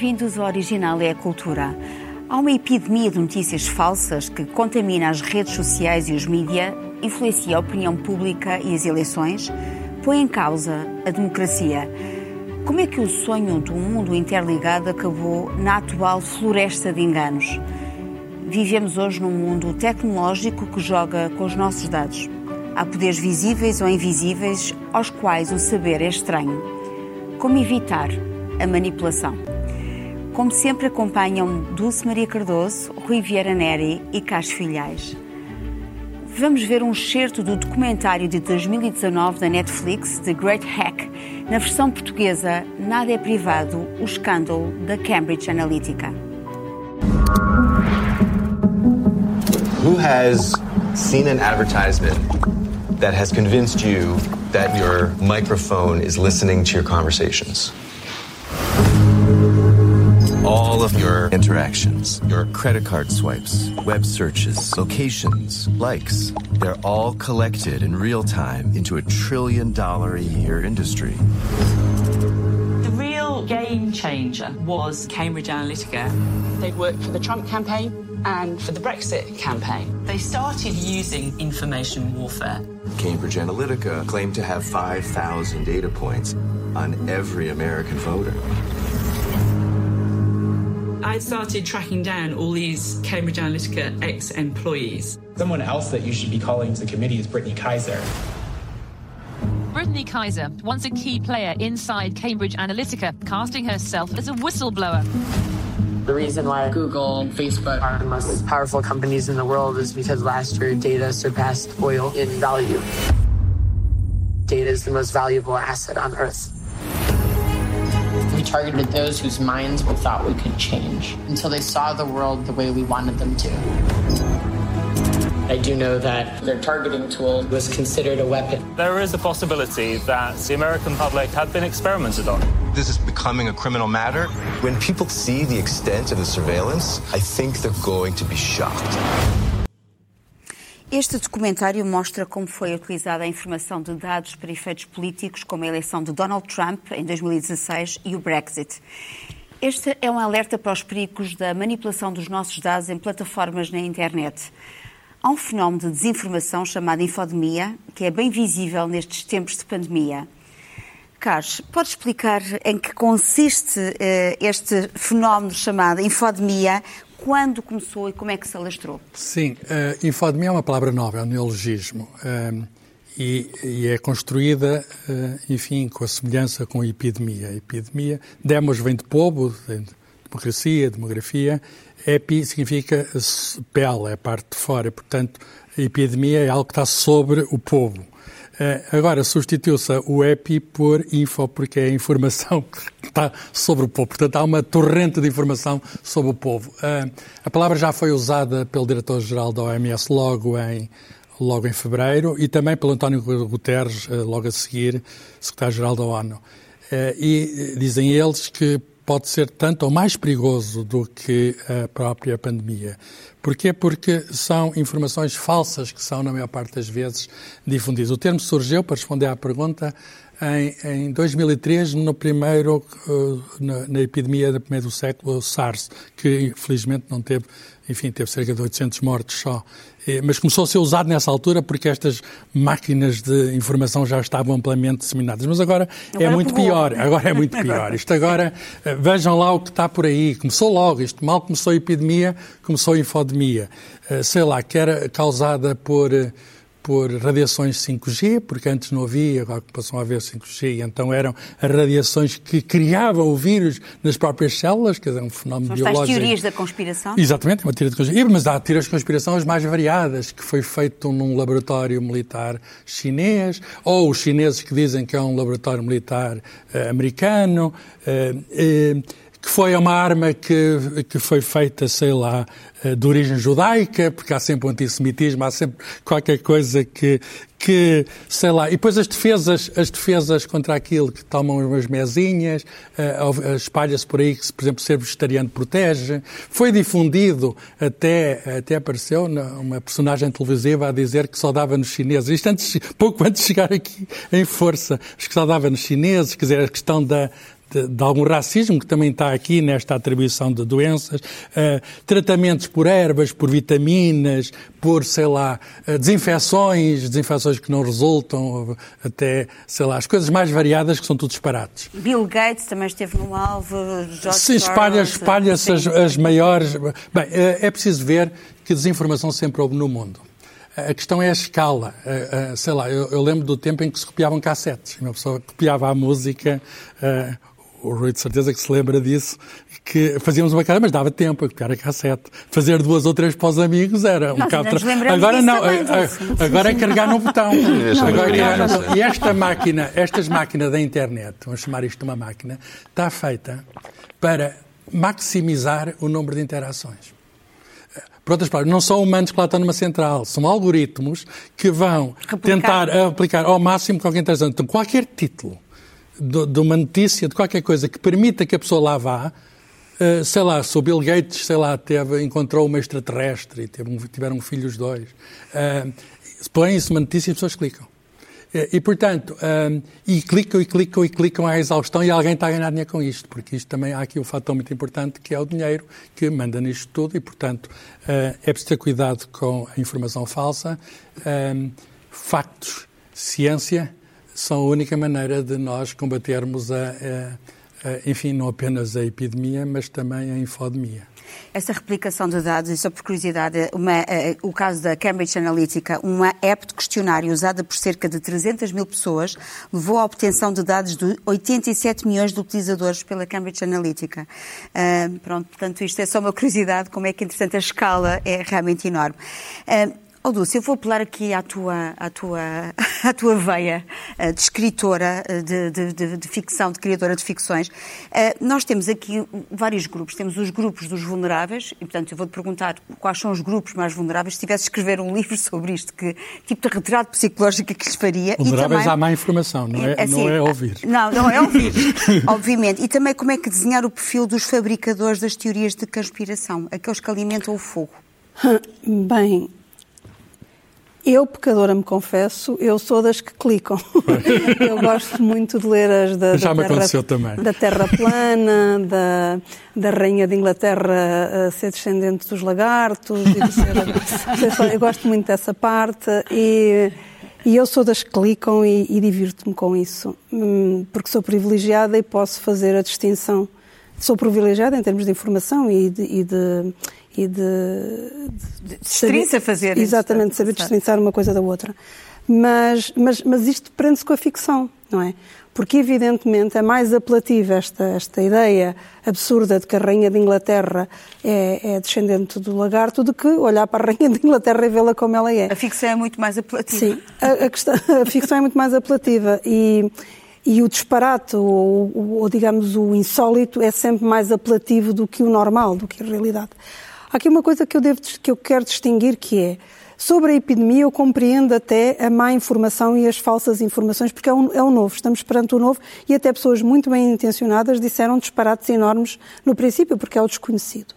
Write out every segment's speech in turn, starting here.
Bem-vindos ao Original é a Cultura. Há uma epidemia de notícias falsas que contamina as redes sociais e os mídia, influencia a opinião pública e as eleições, põe em causa a democracia. Como é que o sonho de um mundo interligado acabou na atual floresta de enganos? Vivemos hoje num mundo tecnológico que joga com os nossos dados. Há poderes visíveis ou invisíveis aos quais o saber é estranho. Como evitar a manipulação? Como sempre, acompanham Dulce Maria Cardoso, Rui Vieira Neri e Cássio Filhais. Vamos ver um excerto do documentário de 2019 da Netflix, The Great Hack, na versão portuguesa Nada é Privado, o escândalo da Cambridge Analytica. Who has seen an advertisement that has convinced you that your microphone is listening to your conversations? All of your interactions, your credit card swipes, web searches, locations, likes, they're all collected in real time into a trillion dollar a year industry. The real game changer was Cambridge Analytica. They worked for the Trump campaign and for the Brexit campaign. They started using information warfare. Cambridge Analytica claimed to have 5,000 data points on every American voter. I started tracking down all these Cambridge Analytica ex employees. Someone else that you should be calling to the committee is Brittany Kaiser. Brittany Kaiser, once a key player inside Cambridge Analytica, casting herself as a whistleblower. The reason why Google and Facebook are the most powerful companies in the world is because last year data surpassed oil in value. Data is the most valuable asset on earth. We targeted those whose minds we thought we could change until they saw the world the way we wanted them to. I do know that their targeting tool was considered a weapon. There is a possibility that the American public had been experimented on. This is becoming a criminal matter. When people see the extent of the surveillance, I think they're going to be shocked. Este documentário mostra como foi utilizada a informação de dados para efeitos políticos, como a eleição de Donald Trump em 2016 e o Brexit. Este é um alerta para os perigos da manipulação dos nossos dados em plataformas na internet. Há um fenómeno de desinformação chamado infodemia, que é bem visível nestes tempos de pandemia. Carlos, pode explicar em que consiste uh, este fenómeno chamado infodemia, quando começou e como é que se alastrou? Sim, uh, infodemia é uma palavra nova, é um neologismo. Uh, e, e, é construída, uh, enfim, com a semelhança com a epidemia. A epidemia, demos vem de povo, de democracia, demografia. Epi significa pele, é a parte de fora. Portanto, a epidemia é algo que está sobre o povo. Agora, substituiu-se o EPI por info, porque é a informação que está sobre o povo. Portanto, há uma torrente de informação sobre o povo. A palavra já foi usada pelo diretor-geral da OMS logo em, logo em fevereiro e também pelo António Guterres, logo a seguir, secretário-geral da ONU. E dizem eles que pode ser tanto ou mais perigoso do que a própria pandemia. Porquê? Porque são informações falsas que são, na maior parte das vezes, difundidas. O termo surgiu, para responder à pergunta, em, em 2003, no primeiro, uh, na, na, epidemia do século, o SARS, que infelizmente não teve, enfim, teve cerca de 800 mortes só. Mas começou a ser usado nessa altura porque estas máquinas de informação já estavam amplamente disseminadas. Mas agora, é agora é muito pior. Agora é muito pior. Isto agora, eh, vejam lá o que está por aí. Começou logo. Isto mal começou a epidemia, começou a infodemia. Eh, sei lá, que era causada por eh, por radiações 5G, porque antes não havia, agora passou a haver 5G, então eram as radiações que criavam o vírus nas próprias células, que é um fenómeno São biológico. São teorias da conspiração? Exatamente, é uma teoria de conspiração. Mas há teorias de conspiração as mais variadas, que foi feito num laboratório militar chinês, ou os chineses que dizem que é um laboratório militar uh, americano. Uh, uh, que foi uma arma que, que foi feita, sei lá, eh, de origem judaica, porque há sempre um antissemitismo, há sempre qualquer coisa que, que, sei lá, e depois as defesas, as defesas contra aquilo que tomam umas mesinhas, uh, espalha-se por aí que, por exemplo, ser vegetariano protege. Foi difundido, até, até apareceu uma personagem televisiva a dizer que só dava nos chineses, isto antes, pouco antes de chegar aqui em força, que só dava nos chineses, quer dizer, a questão da, de, de, algum racismo que também está aqui nesta atribuição de doenças, uh, tratamentos por ervas, por vitaminas, por, sei lá, uh, desinfecções, desinfecções que não resultam, até, sei lá, as coisas mais variadas que são tudo disparates. Bill Gates também esteve no alvo, George Sim, espalha, espalha-se as, as maiores... Bem, uh, é preciso ver que desinformação sempre houve no mundo. A questão é a escala. sei lá, eu, eu, lembro do tempo em que se copiavam cassetes. Uma pessoa copiava a música, o Rui de certeza que se lembra disso, que fazíamos uma cara, mas dava tempo a copiar a cassete. Fazer duas ou três para os amigos era um bocado... Agora não, também, agora é carregar no botão. agora é no botão. E esta máquina, estas máquinas da internet, vamos chamar isto de uma máquina, está feita para maximizar o número de interações. Por outras palavras, não são humanos que lá estão numa central, são algoritmos que vão Replicar. tentar aplicar ao máximo qualquer interação. Então, qualquer título de, uma notícia, de qualquer coisa que permita que a pessoa lá vá, uh, sei lá, se o Bill Gates, sei lá, teve, encontrou uma extraterrestre e teve, tiveram filhos dois, uh, põe-se uma notícia e as pessoas clicam. Uh, e, portanto, e clicam e clicam e clicam à exaustão e alguém está a ganhar dinheiro com isto, porque isto também há aqui um fator muito importante que é o dinheiro que manda nisto tudo e, portanto, uh, é preciso ter cuidado com a informação falsa, factos, ciência são a única maneira de nós combatermos, a, a, a, enfim, não apenas a epidemia, mas também a infodemia. Essa replicação de dados, e só por curiosidade, uma, uh, o caso da Cambridge Analytica, uma app de questionário usada por cerca de 300 mil pessoas, levou à obtenção de dados de 87 milhões de utilizadores pela Cambridge Analytica. Uh, pronto, portanto, isto é só uma curiosidade, como é que, interessante, a escala é realmente enorme. Uh, Oh, Dulce, eu vou apelar aqui à tua, à tua, à tua veia eh, de escritora eh, de, de, de, de ficção, de criadora de ficções. Eh, nós temos aqui vários grupos. Temos os grupos dos vulneráveis, e, portanto, eu vou-te perguntar quais são os grupos mais vulneráveis. Se tivesse de escrever um livro sobre isto, que tipo de retrato psicológico é que lhes faria? Vulneráveis e também, à má informação, não é, assim, não é ouvir. Não, não é ouvir, obviamente. E também como é que desenhar o perfil dos fabricadores das teorias de conspiração, aqueles que alimentam o fogo. Bem, eu, pecadora, me confesso, eu sou das que clicam. eu gosto muito de ler as da, Já da, terra, da Terra plana, da, da Rainha de Inglaterra a ser descendente dos lagartos. Ser, eu gosto muito dessa parte e, e eu sou das que clicam e, e divirto-me com isso, hum, porque sou privilegiada e posso fazer a distinção. Sou privilegiada em termos de informação e de, e de e de, de, de a fazer exatamente saber distinguir uma coisa da outra. Mas mas mas isto prende-se com a ficção não é? Porque evidentemente é mais apelativa esta esta ideia absurda de que a rainha de Inglaterra é, é descendente do lagarto do que olhar para a rainha de Inglaterra e vê-la como ela é. A ficção é muito mais apelativa. Sim a, a, questão, a ficção é muito mais apelativa e e o disparate, ou, ou, digamos o insólito, é sempre mais apelativo do que o normal, do que a realidade. Há aqui uma coisa que eu, devo, que eu quero distinguir que é, sobre a epidemia eu compreendo até a má informação e as falsas informações, porque é o, é novo, estamos perante o novo e até pessoas muito bem intencionadas disseram disparates enormes no princípio, porque é o desconhecido.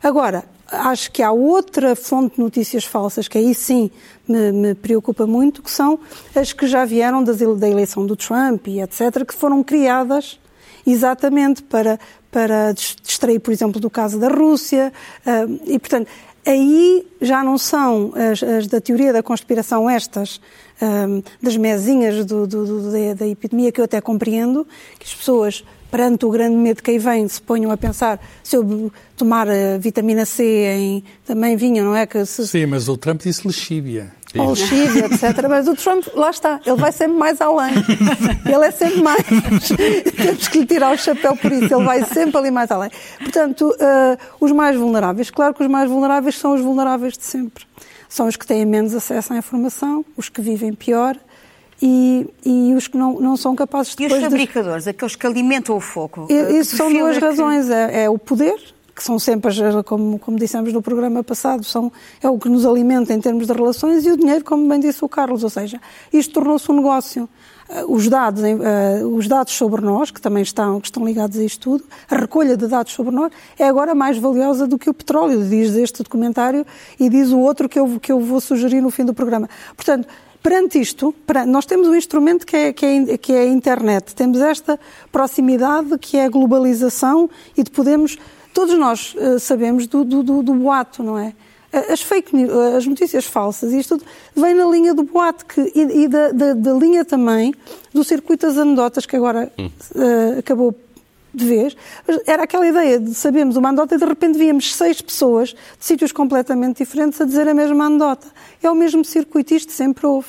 Agora, acho que há outra fonte de notícias falsas que aí sim me, me, preocupa muito, que são as que já vieram das, da eleição do Trump e etc., que foram criadas exatamente para, para distrair, por exemplo, do caso da Rússia. Ah, e, portanto, aí já não são as, as da teoria da conspiração estas, ah, das mesinhas do, do, do, da, da, epidemia, que eu até compreendo, que as pessoas, perante o grande medo que aí vem, se ponham a pensar se eu tomar a vitamina C em, também vinha, não é? Que se... Sim, mas o Trump disse lexívia ao Chile, etc. Mas o Trump, lá está, ele vai sempre mais além. Ele é sempre mais. Temos que lhe tirar o chapéu por isso, ele vai sempre ali mais além. Portanto, uh, os mais vulneráveis, claro que os mais vulneráveis são os vulneráveis de sempre. São os que têm menos acesso à informação, os que vivem pior. E, e, os que não, não são capazes de. E os fabricadores, de... aqueles que alimentam o fogo? Isso são duas é razões. Que... É, é, o poder, que são sempre, como, como dissemos no programa passado, são, é o que nos alimenta em termos de relações, e o dinheiro, como bem disse o Carlos, ou seja, isto tornou-se um negócio. Uh, os dados, uh, os dados sobre nós, que também estão, que estão ligados a isto tudo, a recolha de dados sobre nós, é agora mais valiosa do que o petróleo, diz este documentário e diz o outro que eu, que eu vou sugerir no fim do programa. Portanto, Perante isto, nós temos um instrumento que é, que, é, que é a internet, temos esta proximidade que é a globalização e de podemos. Todos nós uh, sabemos do, do, do, do boato, não é? as fake news, as notícias falsas, isto tudo vem na linha do boato que, e, e da, da, da, linha também do circuito das anedotas que agora hum. uh, acabou de vez. Era aquela ideia de sabermos uma anedota e de repente víamos seis pessoas de sítios completamente diferentes a dizer a mesma anedota. É o mesmo circuito, isto sempre houve.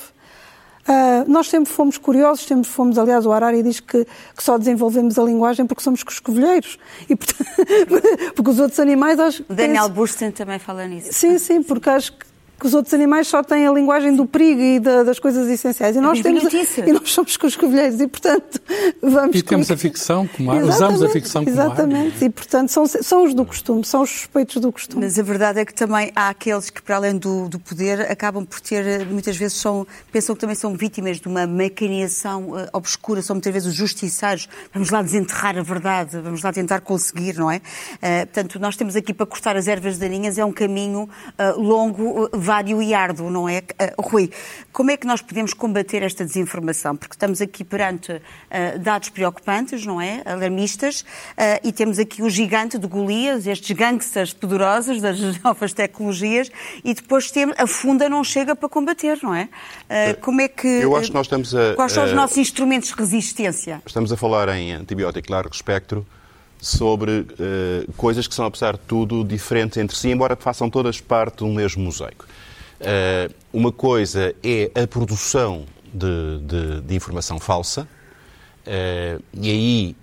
Uh, nós sempre fomos curiosos, sempre fomos, aliás, o Harari diz que, que só desenvolvemos a linguagem porque somos coscovilheiros. E, portanto, porque os outros animais... Acho, Daniel Bursten também fala nisso. Sim, sim, porque acho que que os outros animais só têm a linguagem do perigo e da, das coisas essenciais. E nós, temos, e nós somos com os covilheiros e, portanto, vamos... E temos a ficção como ar, usamos a ficção como Exatamente, e, portanto, são, são os do costume, são os suspeitos do costume. Mas a verdade é que também há aqueles que, para além do, do poder, acabam por ter, muitas vezes, são, pensam que também são vítimas de uma mecanização uh, obscura, são muitas vezes os justiceiros. Vamos lá desenterrar a verdade, vamos lá tentar conseguir, não é? Uh, portanto, nós temos aqui para cortar as ervas daninhas, é um caminho uh, longo, vário e árduo, não é? Uh, Rui, como é que nós podemos combater esta desinformação? Porque estamos aqui perante uh, dados preocupantes, não é? Alarmistas, uh, e temos aqui o gigante de Golias, estes gangsters poderosos das novas tecnologias, e depois temos, a funda não chega para combater, não é? como é que. Eu acho que nós estamos a. Quais são os nossos instrumentos de resistência? Estamos a falar em antibiótico largo espectro sobre uh, coisas que são, apesar de tudo, diferentes entre si, embora façam todas parte do mesmo mosaico. Uh, uma coisa é a produção de, de, de informação falsa, uh, e aí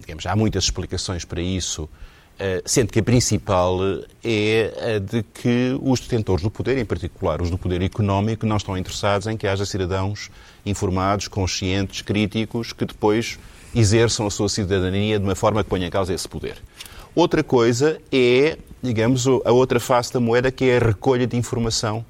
digamos, há muitas explicações para isso, sendo que a principal é a de que os detentores do poder, em particular os do poder económico, não estão interessados em que haja cidadãos informados, conscientes, críticos, que depois exerçam a sua cidadania de uma forma que ponha em causa esse poder. Outra coisa é digamos, a outra face da moeda que é a recolha de informação,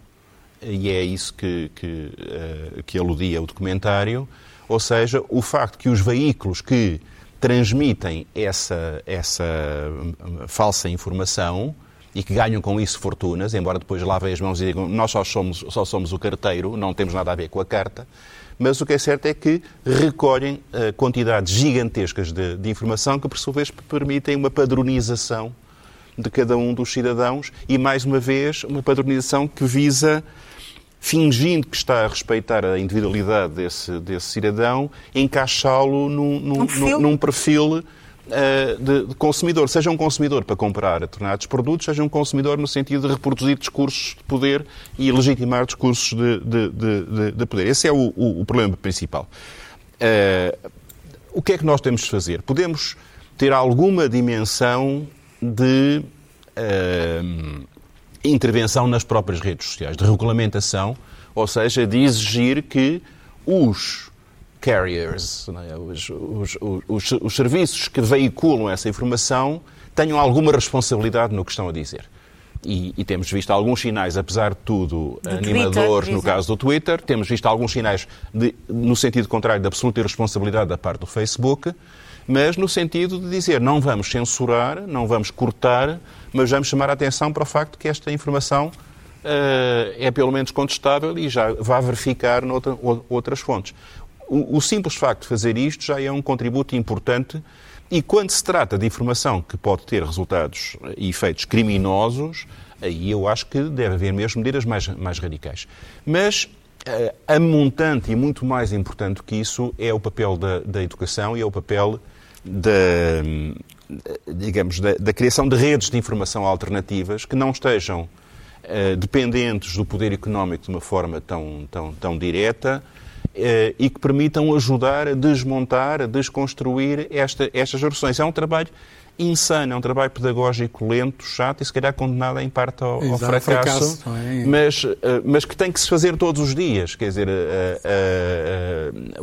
e é isso que, que, uh, que aludia o documentário, ou seja, o facto que os veículos que transmitem essa, essa hum, falsa informação e que ganham com isso fortunas, embora depois lavem as mãos e digam nós só somos, só somos o carteiro, não temos nada a ver com a carta, mas o que é certo é que recolhem uh, quantidades gigantescas de, de informação que, por sua vez, permitem uma padronização de cada um dos cidadãos e, mais uma vez, uma padronização que visa, fingindo que está a respeitar a individualidade desse, desse cidadão, encaixá-lo num, num, um perfil, num perfil de, de, consumidor. Seja um consumidor para comprar determinados produtos, seja um consumidor no sentido de reproduzir discursos de poder e legitimar discursos de, de, de poder. Esse é o, o, o problema principal. Uh, o que é que nós temos de fazer? Podemos ter alguma dimensão de uh, intervenção nas próprias redes sociais, de regulamentação, ou seja, de exigir que os carriers, é? os, os, os, os, serviços que veiculam essa informação, tenham alguma responsabilidade no que estão a dizer. E, e temos visto alguns sinais, apesar de tudo, do animadores Twitter, no caso do Twitter, temos visto alguns sinais de, no sentido contrário de absoluta irresponsabilidade da parte do Facebook mas no sentido de dizer não vamos censurar, não vamos cortar, mas vamos chamar a atenção para o facto que esta informação uh, é pelo menos contestável e já vai verificar noutra, outras fontes. O, o simples facto de fazer isto já é um contributo importante e quando se trata de informação que pode ter resultados e efeitos criminosos, aí eu acho que deve haver mesmo medidas mais, mais radicais. Mas uh, a montante e muito mais importante que isso é o papel da, da educação e é o papel da, digamos, da, da, criação de redes de informação alternativas que não estejam uh, dependentes do poder económico de uma forma tão, tão, tão direta e que permitam ajudar a desmontar, a desconstruir esta, estas gerações. É um trabalho insano, é um trabalho pedagógico lento, chato e se calhar condenado em parte ao, ao fracasso, fracasso é? mas, eh, mas que tem que se fazer todos os dias. Quer dizer, a,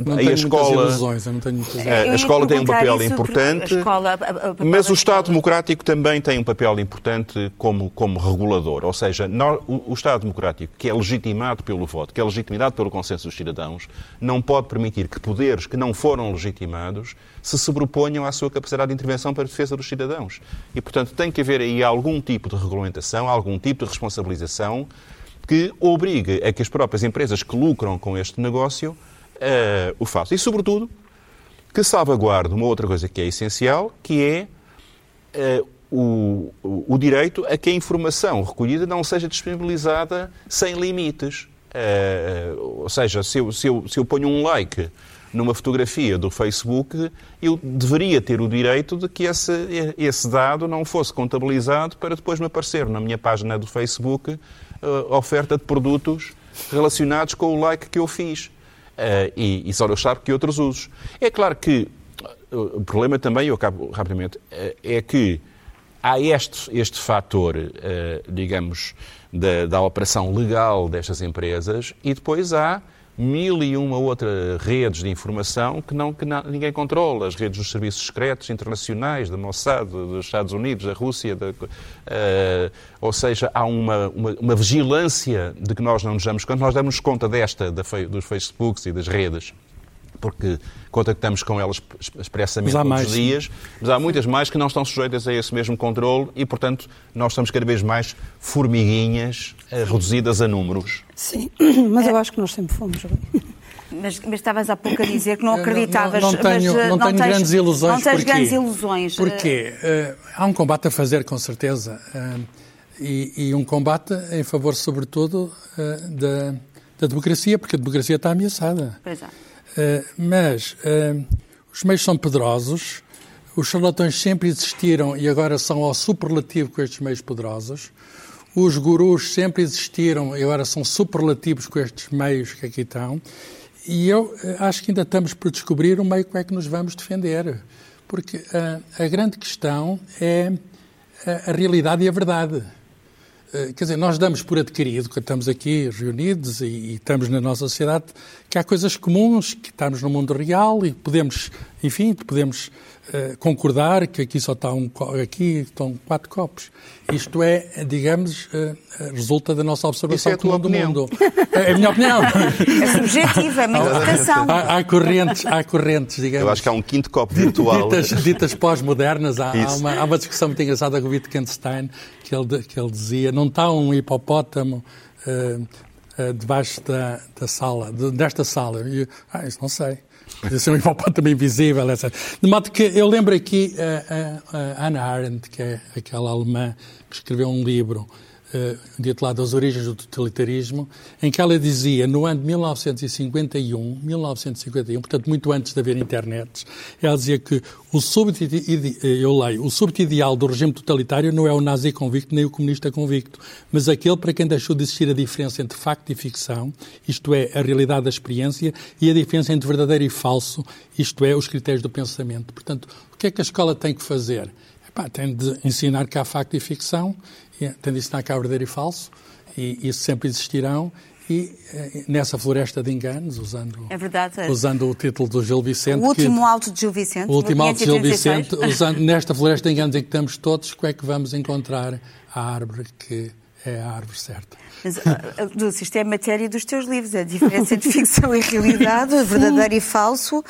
a, a, a escola, ilusões, a, escola tem um papel importante, escola, mas o Estado democrático também tem um papel importante como, como regulador. Ou seja, o, o Estado democrático, que é legitimado pelo voto, que é legitimado pelo consenso dos cidadãos, não pode permitir que poderes que não foram legitimados se sobreponham à sua capacidade de intervenção para a defesa dos cidadãos. E, portanto, tem que haver aí algum tipo de regulamentação, algum tipo de responsabilização que obrigue a que as próprias empresas que lucram com este negócio uh, o façam. E, sobretudo, que salvaguarde uma outra coisa que é essencial, que é uh, o, o, direito a que a informação recolhida não seja disponibilizada sem limites. Uh, ou seja, se eu, se, eu, se eu ponho um like numa fotografia do Facebook, eu deveria ter o direito de que esse, esse dado não fosse contabilizado para depois me aparecer na minha página do Facebook uh, oferta de produtos relacionados com o like que eu fiz. Uh, e, e só eu sabe que outros usos. É claro que o problema também, eu acabo rapidamente, é que há este, este fator, digamos, da, da operação legal destas empresas e depois há mil e uma outras redes de informação que, não, que não, ninguém controla. As redes dos serviços secretos internacionais, da Mossad, dos Estados Unidos, da Rússia. uh, ou seja, há uma, uma, uma, vigilância de que nós não nos damos conta. Nós damos conta desta, da, dos Facebooks e das redes porque contactamos com elas expressamente todos mais. os dias, mas há muitas mais que não estão sujeitas a esse mesmo controle e, portanto, nós estamos cada vez mais formiguinhas eh, reduzidas a números. Sim, mas eu acho que nós sempre fomos. Mas, mas estavas há pouco a dizer que não acreditavas. Não, não, não tenho, mas, não tenho tens, grandes ilusões. Não tens porquê? grandes ilusões. Porquê? Uh, há um combate a fazer, com certeza. Uh, e, e, um combate em favor, sobretudo, uh, da, da democracia, porque a democracia está ameaçada. Pois é. Uh, mas uh, os meios são poderosos, os charlatões sempre existiram e agora são ao superlativo com estes meios poderosos. Os gurus sempre existiram e agora são superlativos com estes meios que aqui estão. E eu eh, acho que ainda estamos por descobrir o meio como é que nos vamos defender. Porque uh, a grande questão é a, a realidade e a verdade. Eh, quer dizer, nós damos por adquirido, que estamos aqui reunidos e, e, estamos na nossa sociedade, que há coisas comuns, que estamos no mundo real e podemos, enfim, podemos uh, concordar que aqui só está um aqui estão quatro copos. Isto é, digamos, uh, resulta da nossa observação é comum do mundo. É a minha opinião. É subjetiva, é uma interpretação. Há, há, correntes, há correntes, digamos. Eu acho que há um quinto copo virtual. Ditas, ditas pós-modernas, há, há, uma, há uma discussão muito engraçada com o Wittgenstein, que ele, que ele dizia, não está um hipopótamo uh, uh, debaixo da, da sala, de, desta sala. E eu, ah, isso não sei. Ser um hipopótamo invisível, etc. De modo que eu lembro aqui a, a, a Arendt, que é aquela alemã que escreveu um livro intitulado As Origens do Totalitarismo, em que ela dizia, no ano de 1951, 1951, portanto muito antes de haver internet, ela dizia que o súbito, eu leio, o súbito ideal do regime totalitário não é o nazi convicto nem o comunista convicto, mas aquele para quem deixou de existir a diferença entre facto e ficção, isto é, a realidade da experiência, e a diferença entre verdadeiro e falso, isto é, os critérios do pensamento. Portanto, o que é que a escola tem que fazer? Epá, tem de ensinar que há facto e ficção tem de ensinar cá verdadeiro e falso, e isso sempre existirão, e eh, nessa floresta de enganos, usando, é verdade, usando o título do Gil Vicente. O último que, alto de Gil Vicente. O último alto de Gil Vicente, usando nesta floresta de enganos em que estamos todos, como é que vamos encontrar a árvore que é a árvore certa. Mas, ah, ah, Dulce, isto é matéria dos teus livros, a diferença entre ficção e realidade, verdadeiro e falso. Uh,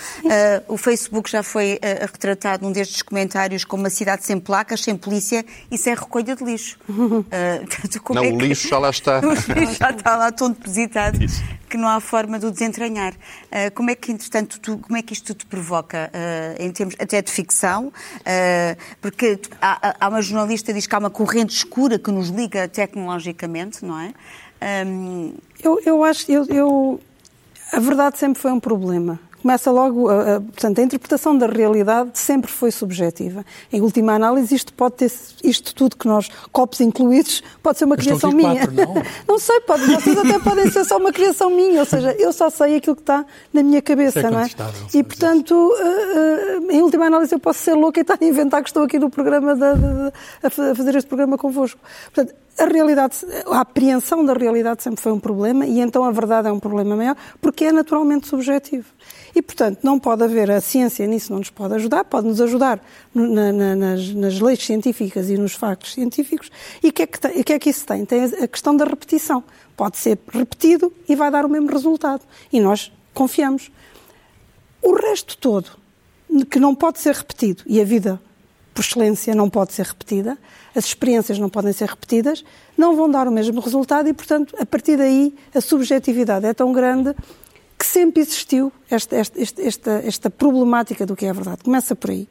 o Facebook já foi uh, retratado num destes comentários como uma cidade sem placas, sem polícia e sem recolha de lixo. Uh, não, é o lixo já lá está. O lixo já está lá tão depositado Isso. que não há forma de o desentranhar. como é que, entretanto, tu, como é que isto te provoca, em termos até de ficção? porque há, há uma jornalista que diz que há uma corrente escura que nos liga tecnologicamente, não é? Um... Eu, eu acho, eu, eu, a verdade sempre foi um problema. Começa logo, a, a, portanto, a interpretação da realidade sempre foi subjetiva. Em última análise, isto pode ter, isto tudo que nós, copos incluídos, pode ser uma Mas criação minha. Quatro, não? não sei, pode, vocês até podem ser só uma criação minha, ou seja, eu só sei aquilo que está na minha cabeça, é não é? E, portanto, uh, uh, em última análise, eu posso ser louca e estar a inventar que estou aqui no programa, a fazer este programa convosco. Portanto, a realidade, a apreensão da realidade sempre foi um problema e então a verdade é um problema maior porque é naturalmente subjetivo. E, portanto, não pode haver, a ciência nisso não nos pode ajudar, pode nos ajudar na, na, nas, nas, leis científicas e nos factos científicos. E o que, é que, que é que isso tem? Tem a questão da repetição. Pode ser repetido e vai dar o mesmo resultado. E nós confiamos. O resto todo, que não pode ser repetido, e a vida por excelência, não pode ser repetida, as experiências não podem ser repetidas, não vão dar o mesmo resultado e, portanto, a partir daí a subjetividade é tão grande que sempre existiu esta, esta, esta, esta, problemática do que é a verdade. Começa por aí.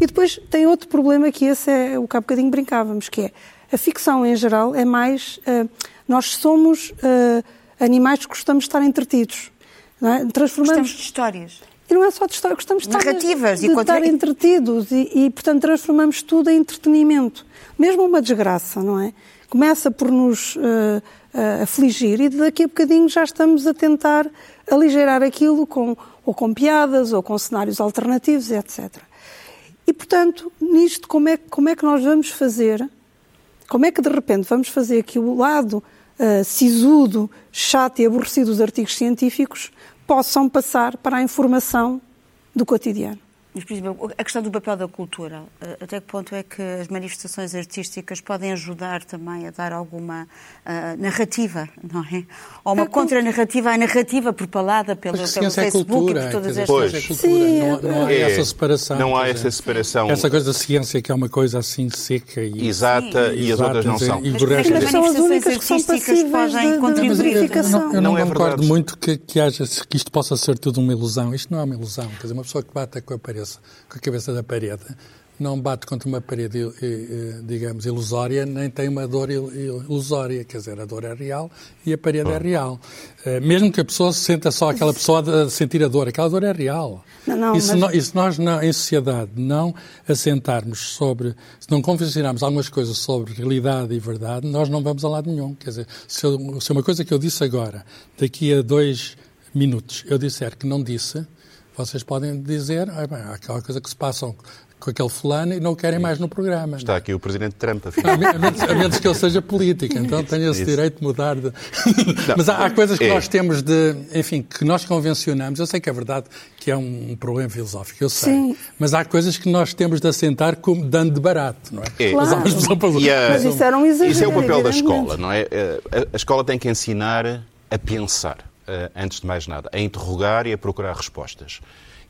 E depois tem outro problema que esse é o que há bocadinho brincávamos, que é a ficção em geral é mais. Uh, nós somos uh, animais que gostamos de estar entretidos. Não é? Transformamos... Gostamos de histórias. E não é só de histórias, gostamos de Narrativas estar, de, de contra... estar entretidos e, e, portanto, transformamos tudo em entretenimento. Mesmo uma desgraça, não é? Começa por nos uh, uh, afligir e daqui a bocadinho já estamos a tentar aligerar aquilo com, ou com piadas ou com cenários alternativos, etc. E, portanto, nisto, como é, como é que nós vamos fazer? Como é que, de repente, vamos fazer que o lado uh, sisudo, chato e aborrecido dos artigos científicos possam passar para a informação do cotidiano. Mas, por exemplo, a questão do papel da cultura, eh, até que ponto é que as manifestações artísticas podem ajudar também a dar alguma uh, narrativa, não é? Ou uma é contranarrativa à narrativa propalada pelo, pelo é Facebook cultura, e por todas estas... Pois. É cultura, não, não há é, essa separação. Não há essa separação. Essa coisa da ciência que é uma coisa assim seca e... Exata Sim. e as outras não são. E do resto... Mas são as únicas que são passíveis de, de verificação. Eu não, eu não, não concordo muito que, que, haja, que isto possa ser tudo uma ilusão. Isto não é uma ilusão. Quer dizer, uma pessoa que bata com a parede com a cabeça da parede, não bate contra uma parede, digamos, ilusória, nem tem uma dor ilusória. Quer dizer, a dor é real e a parede é real. Eh, mesmo que a pessoa se senta só aquela pessoa a sentir a dor, aquela dor é real. Não, não, e, se mas... e se nós, não, em sociedade, não assentarmos sobre, se não convencionarmos algumas coisas sobre realidade e verdade, nós não vamos a lado nenhum. Quer dizer, se, eu, se uma coisa que eu disse agora, daqui a dois minutos, eu disser que não disse, vocês podem dizer, ah, bem, há aquela coisa que se passam com aquele fulano e não o querem mais no programa. Está aqui o Presidente Trump, afinal. A menos, a menos que ele seja político, então tenho esse Isso. direito de mudar de... Não, Mas há, há, coisas que é. nós temos de, enfim, que nós convencionamos. Eu sei que é verdade que é um, problema filosófico, eu sei. Sim. Mas há coisas que nós temos de assentar como dando de barato, não é? é. Claro. Mas, a... Mas isso era um exagero. Isso é o papel da escola, não é? A, a escola tem que ensinar a pensar, antes de mais nada, a interrogar e a procurar respostas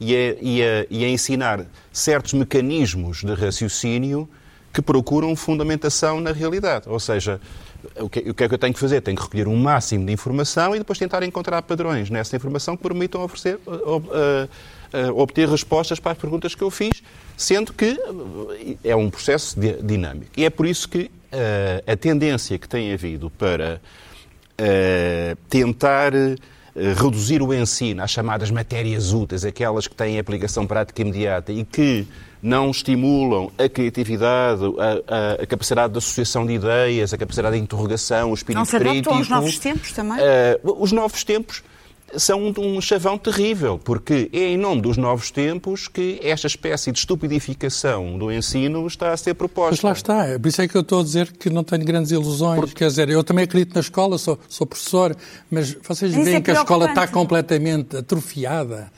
e a, e, a, e a ensinar certos mecanismos de raciocínio que procuram fundamentação na realidade. Ou seja, o que, o que, é que eu tenho que fazer? Tenho que recolher um máximo de informação e depois tentar encontrar padrões nessa informação que permitam oferecer, uh, uh, uh, obter respostas para as perguntas que eu fiz, sendo que é um processo dinâmico. E é por isso que a tendência que tem havido para tentar eh, reduzir o ensino às chamadas matérias úteis, aquelas que têm aplicação prática imediata e que não estimulam a criatividade, a, a, a capacidade de associação de ideias, a capacidade de interrogação, o espírito crítico. Não se adaptam aos novos tempos também? Uh, os novos tempos são um chavão terrível, porque é em nome dos novos tempos que esta espécie de estupidificação do ensino está a ser proposta. Mas lá está, é por isso é que eu estou a dizer que não tenho grandes ilusões. Porque... Quer dizer, eu também acredito na escola, sou, sou professor, mas vocês veem é que a escola está completamente atrofiada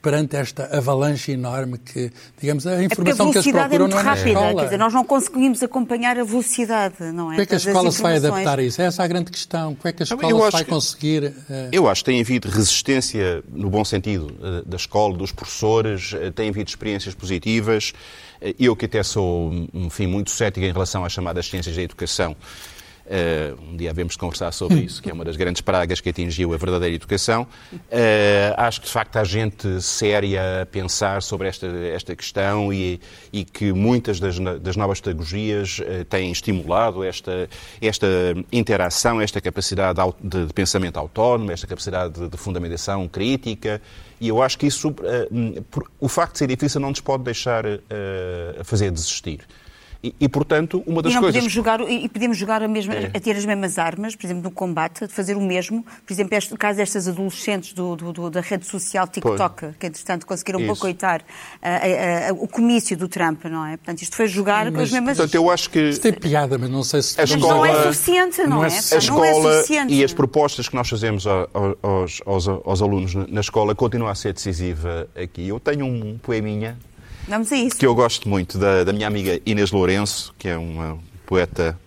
perante esta avalanche enorme que, digamos, a informação é que eles procuram é não é rápida, na escola. Quer dizer, nós não conseguimos acompanhar a velocidade, não é? Como é que a escola se vai adaptar a isso? Essa é a grande questão. Como é que a escola se vai que, conseguir... Uh... Eu acho que tem havido resistência, no bom sentido, uh, da escola, dos professores, uh, tem havido experiências positivas. Eu que até sou, enfim, muito cético em relação às chamadas ciências da educação, Uh, um dia havemos de conversar sobre isso, que é uma das grandes pragas que atingiu a verdadeira educação. Uh, acho que, de facto, há gente séria a pensar sobre esta, esta questão e, e que muitas das, das novas pedagogias uh, têm estimulado esta, esta interação, esta capacidade de, de pensamento autónomo, esta capacidade de, de, fundamentação crítica. E eu acho que isso, por, o facto de ser difícil, não nos pode deixar fazer desistir. E, e, portanto, uma das e não coisas... Podemos jogar, e podemos jogar a, mesma, é. a ter as mesmas armas, por exemplo, no combate, a fazer o mesmo. Por exemplo, este, no caso destas adolescentes do, do, do, da rede social TikTok, pois. que, entretanto, conseguiram Isso. boicotar a, a, a, o comício do Trump, não é? Portanto, isto foi jogar com as mesmas... Portanto, eu acho que... Isto tem piada, mas não sei se... A escola... Não é suficiente, não, não é? A escola não é suficiente. e as propostas que nós fazemos aos, aos, aos alunos na escola continuam a ser decisiva aqui. Eu tenho um poeminha Vamos a isso. Que eu gosto muito, da, da minha amiga Inês Lourenço, que é uma poeta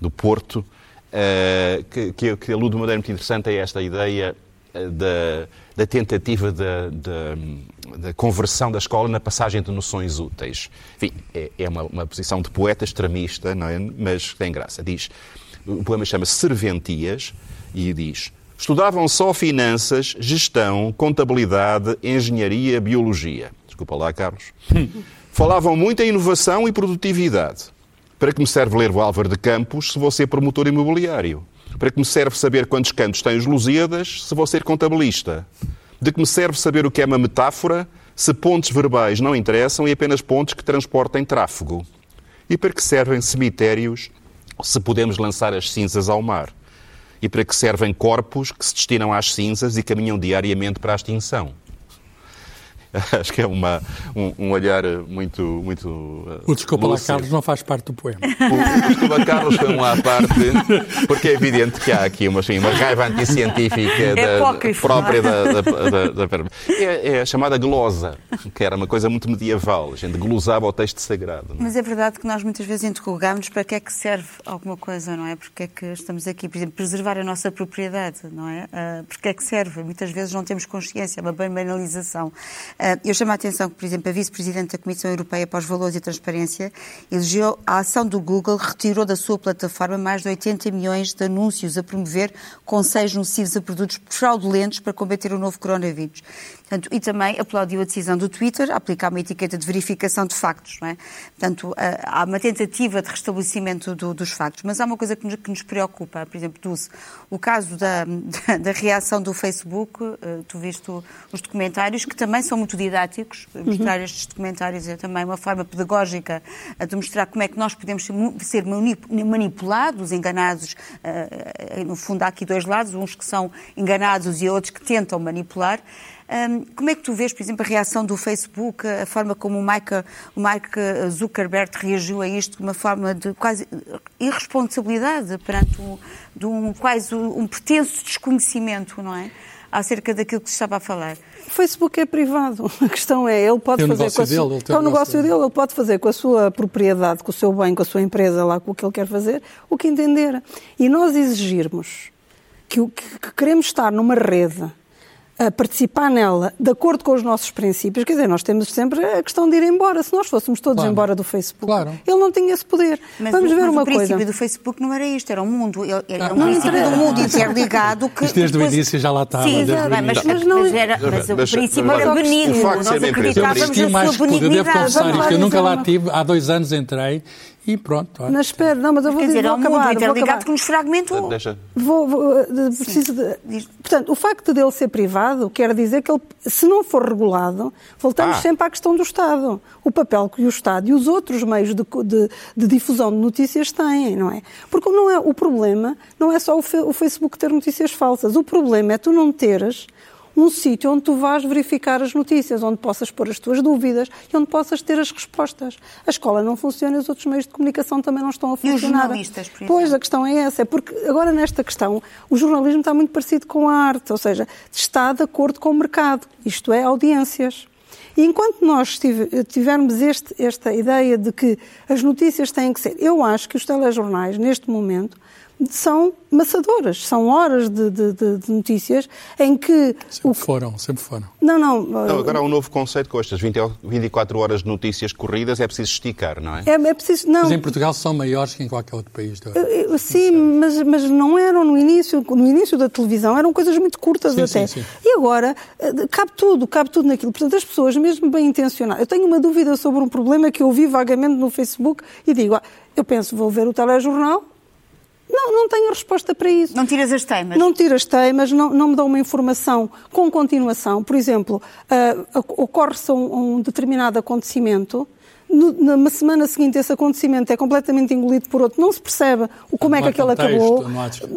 do Porto, uh, que, que, que de uma maneira muito interessante a esta ideia da, da tentativa da conversão da escola na passagem de noções úteis. Enfim, é, é uma, uma, posição de poeta extremista, não é? mas tem graça. Diz, o poema chama-se Serventias e diz Estudavam só finanças, gestão, contabilidade, engenharia, biologia. Desculpa lá, Carlos. Falavam muito em inovação e produtividade. Para que me serve ler o Álvaro de Campos se vou ser promotor imobiliário? Para que me serve saber quantos cantos têm os Lusíadas se vou ser contabilista? De que me serve saber o que é uma metáfora se pontes verbais não interessam e apenas pontes que transportem tráfego? E para que servem cemitérios se podemos lançar as cinzas ao mar? e para que servem corpos que se destinam às cinzas e caminham diariamente para a extinção. Acho que é uma, um, um olhar muito. muito uh, o Desculpa lá, Carlos, não faz parte do poema. O, o Desculpa Carlos foi um à parte, porque é evidente que há aqui uma, assim, uma raiva anticientífica é da, própria da, da, da, da é, é, a chamada glosa, que era uma coisa muito medieval. A gente glosava o texto sagrado. Mas é verdade que nós muitas vezes interrogamos para que é que serve alguma coisa, não é? Porque é que estamos aqui, por exemplo, preservar a nossa propriedade, não é? Uh, porque é que serve? Muitas vezes não temos consciência, é uma banalização. Ah, eu chamo a atenção que, por exemplo, a vice-presidente da Comissão Europeia para os Valores e Transparência elogiou a ação do Google, retirou da sua plataforma mais de 80 milhões de anúncios a promover conselhos nocivos a produtos fraudulentos para combater o novo coronavírus. Portanto, e também aplaudiu a decisão do Twitter a aplicar uma etiqueta de verificação de factos. Não é? Portanto, há uma tentativa de restabelecimento do, dos factos. Mas há uma coisa que nos, que nos preocupa, por exemplo, Dulce, o caso da, da, da, reação do Facebook, eh, tu viste os documentários, que também são muito didáticos. Mostrar uhum. estes documentários é também uma forma pedagógica de mostrar como é que nós podemos ser manipulados, enganados. Eh, no fundo, há aqui dois lados, uns que são enganados e outros que tentam manipular. Um, como é que tu vês, por exemplo, a reação do Facebook, a forma como o Mike, o Mike Zuckerberg reagiu a isto de uma forma de quase irresponsabilidade perante um, de um quase um pretenso desconhecimento, não é? Acerca daquilo que se estava a falar. O Facebook é privado. A questão é, ele pode tem fazer com a dele, sua... é o negócio dele, ele pode fazer com a sua propriedade, com o seu bem, com a sua empresa, lá com o que ele quer fazer, o que entender. E nós exigirmos que, que, que queremos estar numa rede a participar nela de acordo com os nossos princípios, quer dizer, nós temos sempre a questão de ir embora. Se nós fôssemos todos claro. embora do Facebook, claro. ele não tinha esse poder. Mas Vamos o, ver mas uma o princípio coisa. do Facebook não era isto, era um mundo, era um não, princípio do mundo interligado que... Isto desde depois... o início já lá estava. Sim, mas, mas, não... mas, era, mas o princípio era benigno, nós acreditávamos na sua benignidade. Eu devo confessar isto, eu nunca lá tive, há dois anos entrei e pronto. Olha. Mas espera, não, mas eu vou Quer dizer, dizer, vou é um acabar, mundo interligado que nos fragmentou. Deixa. Vou, vou, preciso de, portanto, o facto dele ser privado quer dizer que ele, se não for regulado, voltamos ah. sempre à questão do Estado. O papel que o Estado e os outros meios de, de, de difusão de notícias têm, não é? Porque não é, o problema não é só o, o Facebook ter notícias falsas. O problema é tu não teres um sítio onde tu vais verificar as notícias, onde possas pôr as tuas dúvidas e onde possas ter as respostas. A escola não funciona e os outros meios de comunicação também não estão a funcionar. E os jornalistas, por exemplo? Pois, a questão é essa. É porque agora nesta questão o jornalismo está muito parecido com a arte, ou seja, está de acordo com o mercado, isto é, audiências. E enquanto nós tivermos este, esta ideia de que as notícias têm que ser, eu acho que os telejornais, neste momento, são maçadoras, são horas de, de, de notícias em que... Sempre o... foram, sempre foram. Não, não... não agora há um novo conceito com estas 20, 24 horas de notícias corridas, é preciso esticar, não é? É, é preciso... Não. Mas em Portugal são maiores que em qualquer outro país. Sim, mas, mas não eram no início, no início da televisão, eram coisas muito curtas sim, até. Sim, sim. E agora, eh, cabe tudo, cabe tudo naquilo. Portanto, as pessoas, mesmo bem intencionadas... Eu tenho uma dúvida sobre um problema que eu vi vagamente no Facebook e digo, ah, eu penso, vou ver o telejornal, não, não tenho resposta para isso. Não tiras as teimas? Não tiras teimas, não, não me dão uma informação com continuação. Por exemplo, uh, ocorre-se um, um, determinado acontecimento, no, na semana seguinte esse acontecimento é completamente engolido por outro, não se percebe o, como não é que aquele contexto, acabou.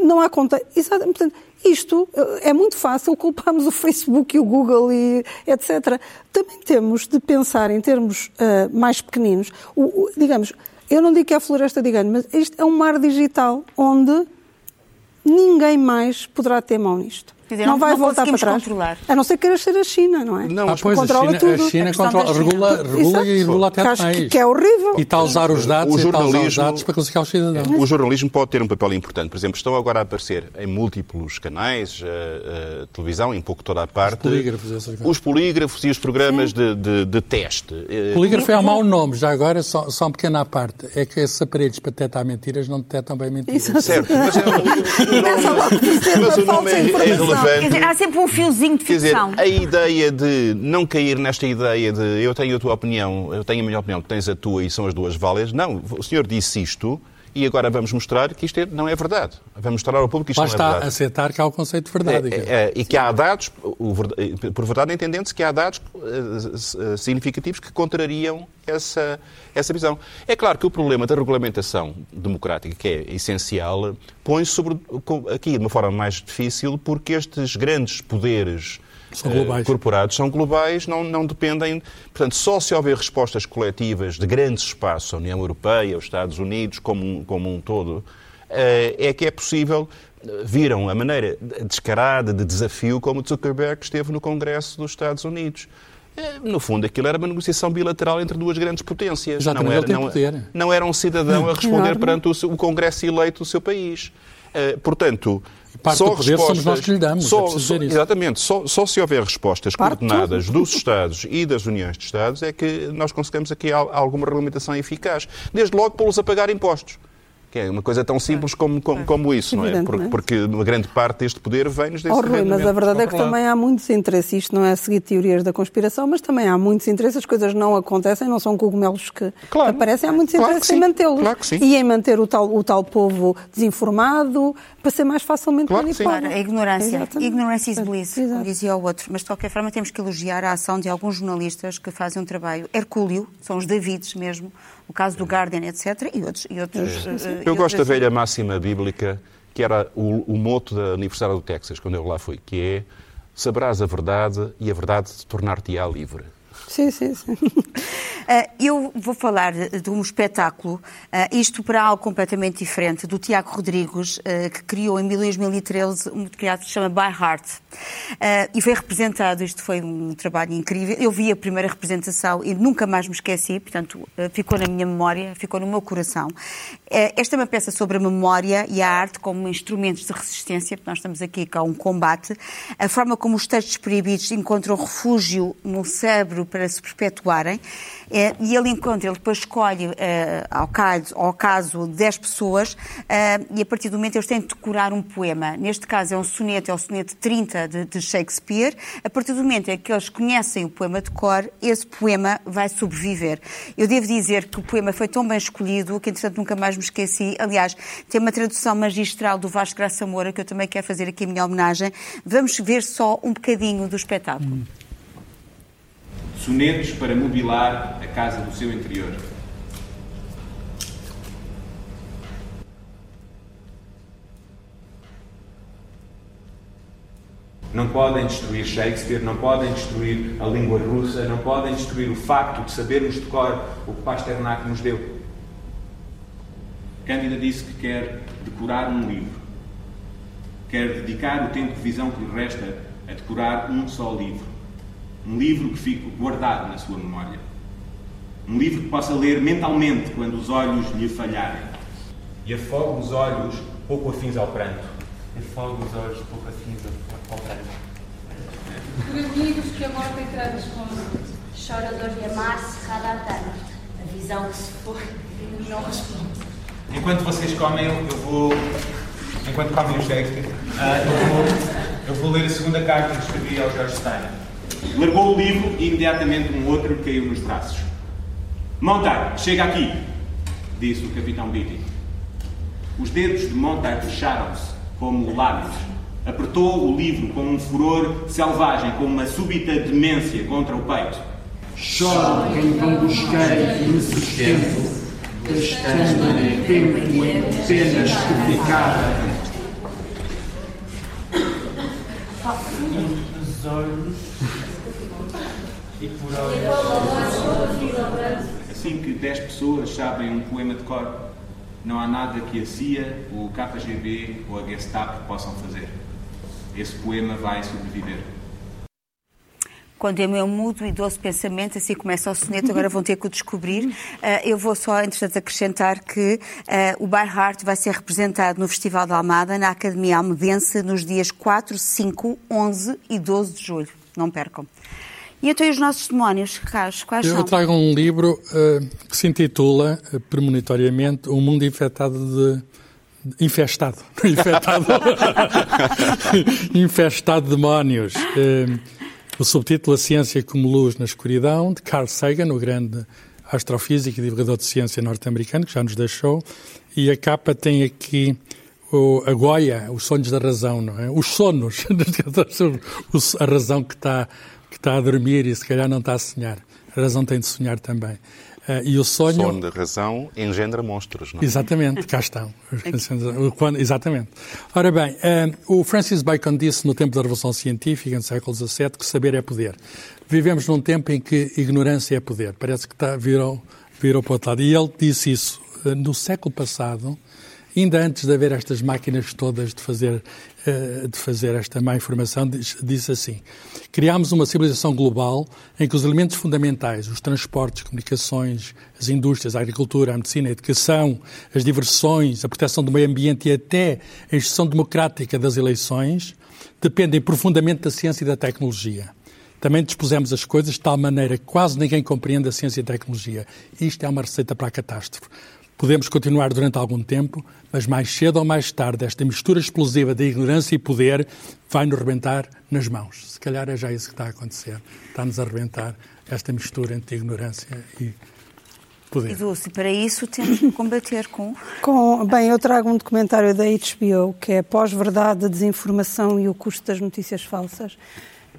Não há. Exatamente. Portanto, isto eh, é muito fácil culparmos o Facebook e o Google e etc. Também temos de pensar em termos uh, mais pequeninos. O, o, digamos, eu não digo que é a floresta de engano, mas isto é um mar digital onde ninguém mais poderá ter mão nisto. Dizer, não, não, vai não voltar para trás. controlar. A não ser que queiras ser a China, não é? Não, Ah, pois, a controla China, tudo. a China A controla, China. regula, regula e regula até acho que- mais. que é horrível. E está a usar os dados, O e a usar os jornalismo- dados para classificar os cidadãos. O jornalismo pode ter um papel importante. Por exemplo, estão agora a aparecer em múltiplos canais, eh, eh, televisão, em pouco toda a parte. polígrafos, essas coisas. Os polígrafos e os programas de, de- de teste. Eh, Polígrafo é um mau nome, já agora, só, só uma pequena parte. É que esses aparelhos para detectar mentiras não detectam bem mentiras. Exato. Certo, mas, é, por ser mas o nome é, é Quer dizer, há sempre um fiozinho de Quer dizer, ficção. a ideia de não cair nesta ideia de eu tenho a tua opinião, eu tenho a minha opinião, tu tens a tua e são as duas válidas. Não, o senhor disse isto e agora vamos mostrar que isto é- não é verdade. Vamos mostrar ao público que isto Lá não é está a verdade. aceitar que há o conceito de verdade. É, é, é, e que há dados, por verdade entendendo-se que há dados eh, eh, significativos que contrariam essa, essa visão. É claro que o problema da regulamentação democrática, que é essencial, põe-se sobre, aqui de uma forma mais difícil, porque estes grandes poderes São eh, globais. corporados são globais, não, não dependem. Portanto, só se houver respostas coletivas de grandes espaços, a União Europeia, os Estados Unidos, como um, como um todo, eh, é que é possível. eh, Viram a maneira descarada de desafio como Zuckerberg esteve no Congresso dos Estados Unidos. Eh, No fundo, aquilo era uma negociação bilateral entre duas grandes potências. Exatamente, não, era, não, poder. não era um cidadão a responder Enorme. perante o, seu- o Congresso eleito do seu país. Eh, portanto, parte só do poder somos nós que lhe damos, é Só, preciso só- exatamente. Só, só se houver respostas Parte coordenadas dos Estados e das Uniões de Estados é que nós conseguimos aqui al- alguma regulamentação eficaz. Desde logo, pô-los a pagar impostos. Que é uma coisa tão simples como, como, como isso, não é? Porque, Evidentemente. porque uma grande parte deste poder vem-nos desse Oh, Rui, mas a verdade é que também há muitos interesses. Isto não é seguir teorias da conspiração, mas também há muitos interesses. As coisas não acontecem, não são cogumelos que, Claro. aparecem. Há muitos Claro interesses em mantê-los. Claro que sim. E em manter o tal, o tal povo desinformado para ser mais facilmente Claro que sim. manipulado. Claro, a ignorância. Exatamente. Ignorância is bliss, como dizia o outro. Mas, de qualquer forma, temos que elogiar a ação de alguns jornalistas que fazem um trabalho hercúleo, são os Davids mesmo, o caso do Guardian, etc., e outros. E outros eh, Eu e gosto da velha máxima bíblica, que era o, o moto da Universidade do Texas, quando eu lá fui, que é saberás a verdade e a verdade te tornar-te-á livre. Sim, sim, sim. Ah, eu vou falar de um espetáculo, ah, isto para algo completamente diferente, do Tiago Rodrigues, ah, que criou em 2013 um teatro que se chama By Heart. E foi representado, isto foi um trabalho incrível. Eu vi a primeira representação e nunca mais me esqueci, portanto, ficou na minha memória, ficou no meu coração. Esta é uma peça sobre a memória e a arte como instrumentos de resistência, porque nós estamos aqui com um combate. A forma como os textos proibidos encontram refúgio no cérebro para se perpetuarem. Eh, e ele encontra, ele depois escolhe, eh, ao, caso, ao caso, 10 pessoas eh, e a partir do momento eles têm de decorar um poema. Neste caso é um soneto, é o soneto 30 de, de Shakespeare. A partir do momento em que eles conhecem o poema de cor, esse poema vai sobreviver. Eu devo dizer que o poema foi tão bem escolhido que, entretanto, nunca mais me esqueci. Aliás, tem uma tradução magistral do Vasco Graça Moura, que eu também quero fazer aqui a minha homenagem. Vamos ver só um bocadinho do espetáculo. Sonetos para mobilar a casa do seu interior. Não podem destruir Shakespeare, não podem destruir a língua russa, não podem destruir o facto de sabermos de cor o que Pasternak nos deu. Cândida disse que quer decorar um livro. Quer dedicar o tempo de visão que lhe resta a decorar um só livro. Um livro que fique guardado na sua memória. Um livro que possa ler mentalmente quando os olhos lhe falharem. E afogue os olhos pouco afins ao pranto. Afogue os olhos pouco afins ao pranto. Por amigos que a morte com Chora dor de amar cerrada a tanto. A visão que se foi não responde. Enquanto vocês comem, eu vou. Enquanto comem o Shakespeare, ah, eu, vou, eu vou ler a segunda carta que escrevi ao George Steiner. Largou o livro e imediatamente um outro caiu nos braços. Montag, chega aqui, disse o capitão Beatty. Os dedos de Montag fecharam-se, como lábios. Apertou o livro com um furor selvagem, com uma súbita demência contra o peito. Choro quem não busquei e me sustento, gastando tempo em penas que ficaram. Os olhos Assim que 10 pessoas sabem um poema de cor, não há nada que a CIA, o KGB ou a Gestapo possam fazer. esse poema vai sobreviver. Quando é meu mudo e doce pensamento, assim começa o soneto, agora vão ter que o descobrir. Uh, eu vou só, entretanto, acrescentar que uh, o Heart vai ser representado no Festival da Almada, na Academia Almedense, nos dias 4, 5, 11 e 12 de julho. Não percam. E e os nossos demónios, Carlos, quais eu são? Eu trago um livro uh, que se intitula, premonitoriamente, O Mundo Infectado de infestado. Infectado. infestado de demónios. O subtítulo A Ciência como Luz na Escuridão, de Carl Sagan, o grande astrofísico e divulgador de ciência norte-americano, que já nos deixou. E a capa tem aqui o, a Goya, os sonhos da razão, não é? Os sonos, a razão que está, que está a dormir e se calhar não está a sonhar. A razão tem de sonhar também. Uh, e o sonho... Sono de razão engendra monstros, não é? Exatamente, cá estão. Exatamente. Ora bem, uh, o Francis Bacon disse no tempo da Revolução Científica, no século XVII, que saber é poder. Vivemos num tempo em que ignorância é poder. Parece que está, virou, virou para o outro lado. E ele disse isso uh, no século passado, ainda antes de haver estas máquinas todas de fazer, de fazer esta má informação, disse assim: Criámos uma civilização global em que os elementos fundamentais, os transportes, comunicações, as indústrias, a agricultura, a medicina, a educação, as diversões, a proteção do meio ambiente e até a instituição democrática das eleições, dependem profundamente da ciência e da tecnologia. Também dispusemos as coisas de tal maneira que quase ninguém compreende a ciência e a tecnologia. Isto é uma receita para a catástrofe. Podemos continuar durante algum tempo, mas mais cedo ou mais tarde esta mistura explosiva de ignorância e poder vai nos rebentar nas mãos. Se calhar é já isso que está a acontecer. Está-nos a rebentar esta mistura entre ignorância e poder. E Dulce, para isso temos que combater com... com... Bem, eu trago um documentário da HBO que é Pós-Verdade, a Desinformação e o Custo das Notícias Falsas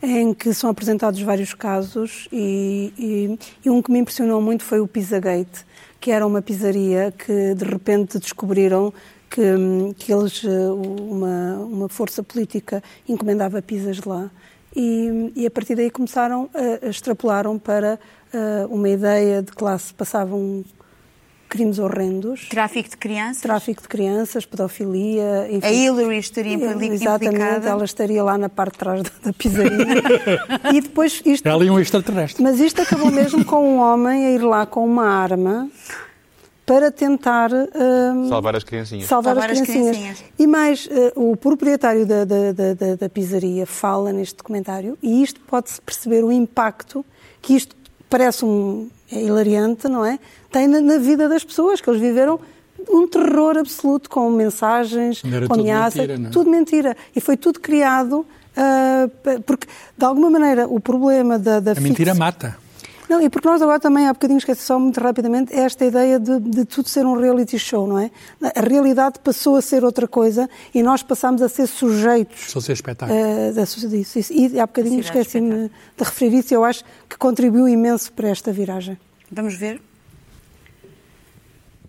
em que são apresentados vários casos e, e, e um que me impressionou muito foi o Pizzagate, que era uma pizzaria que de repente descobriram que, que eles, eh, uma, uma força política encomendava pizzas lá. E, e a partir daí começaram, a, a extrapolaram para uh, uma ideia de classe, passavam crimes horrendos. Tráfico de crianças? Tráfico de crianças, pedofilia. Enfim. A Hillary estaria implicada? Exatamente, ela estaria lá na parte de trás da, da pizzaria. e depois isto... Ela e um extraterrestre. Mas isto acabou mesmo com um homem a ir lá com uma arma para tentar um, salvar as criancinhas. Salvar, salvar as, criancinhas. as, criancinhas. E mais, uh, o proprietário da, da, da, da, pizzaria fala neste documentário e isto pode-se perceber o impacto que isto parece um é hilariante, não é? Tem na, na, vida das pessoas, que eles viveram um terror absoluto com mensagens, com ameaças, tudo mentira, é? tudo mentira. E foi tudo criado uh, porque, de alguma maneira, o problema da, da A mentira mata. Não, e porque nós agora também, há bocadinho esqueci só muito rapidamente, é esta ideia de, de, tudo ser um reality show, não é? A realidade passou a ser outra coisa e nós passamos a ser sujeitos. Só ser espetáculo. Uh, disso. E há bocadinho esqueci-me de referir isso, eu acho que contribuiu imenso para esta viragem. Vamos ver.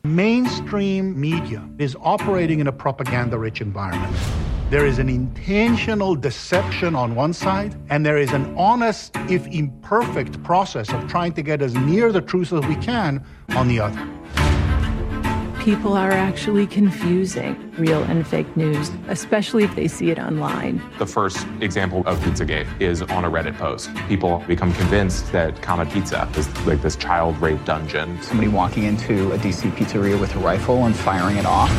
Mainstream media is operating in a propaganda rich environment. There is an intentional deception on one side, and there is an honest, if imperfect, process of trying to get as near the truth as we can on the other. People are actually confusing real and fake news, especially if they see it online. The first example of Pizzagate is on a Reddit post. People become convinced that Kama Pizza is like this child rape dungeon. Somebody walking into a DC pizzeria with a rifle and firing it off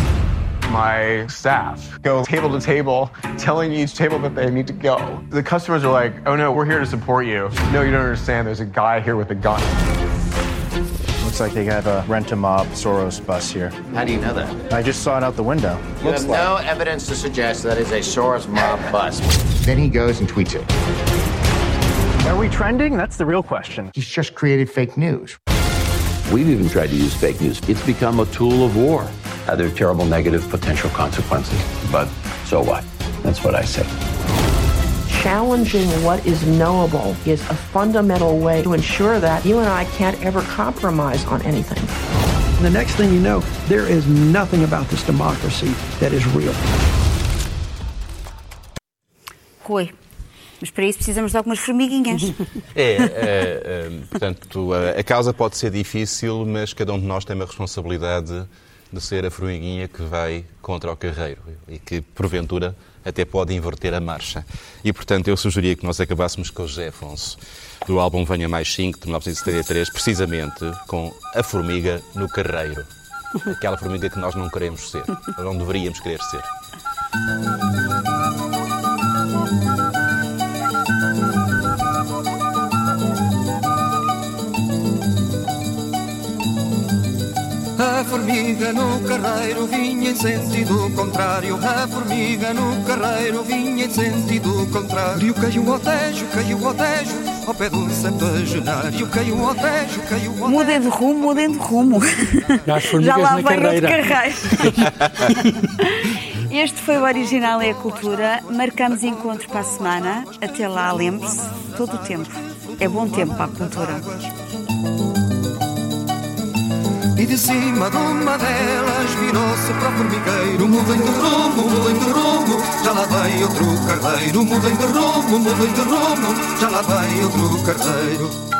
my staff go table to table telling each table that they need to go. The customers are like, oh no, we're here to support you. No, you don't understand. There's a guy here with a gun. Looks like they have a rent a mob Soros bus here. How do you know that? I just saw it out the window. You Looks have like. no evidence to suggest that is a Soros mob bus. Then he goes and tweets it. Are we trending? That's the real question. He's just created fake news. We've even tried to use fake news. It's become a tool of war. Uh, there are terrible negative potential consequences. But so what? That's what I say. Challenging what is knowable is a fundamental way to ensure that you and I can't ever compromise on anything. The next thing you know, there is nothing about this democracy that is real. Rui, mas para isso precisamos de algumas formiguinhas. É, é, é portanto, a, a causa pode ser difícil, mas cada um de nós tem uma responsabilidade de ser a formiguinha que vai contra o carreiro e que, porventura, até pode inverter a marcha. E, portanto, eu sugeria que nós acabássemos com o José Afonso, do álbum Venha Mais 5, de 1973, precisamente com a formiga no carreiro. Aquela formiga que nós não queremos ser, não deveríamos querer ser. Formiga no carreiro vinha em sentido contrário. A formiga no carreiro vinha em sentido contrário. Caiu ao tejo, caiu ao tejo, ao pé do centenário. Caiu ao tejo, caiu ao Mudem de rumo, mudem de rumo. Já lá vem outro carreiro. Este foi o Original é a Cultura. Marcamos encontro para a semana. Até lá, lembre-se, todo o tempo. É bom tempo para a cultura. E de cima de uma delas virou-se para o formigueiro. Mudem de rumo, mudem de rumo, já lá vai outro carreiro Mudem de rumo, mudem de rumo, já lá vai outro carreiro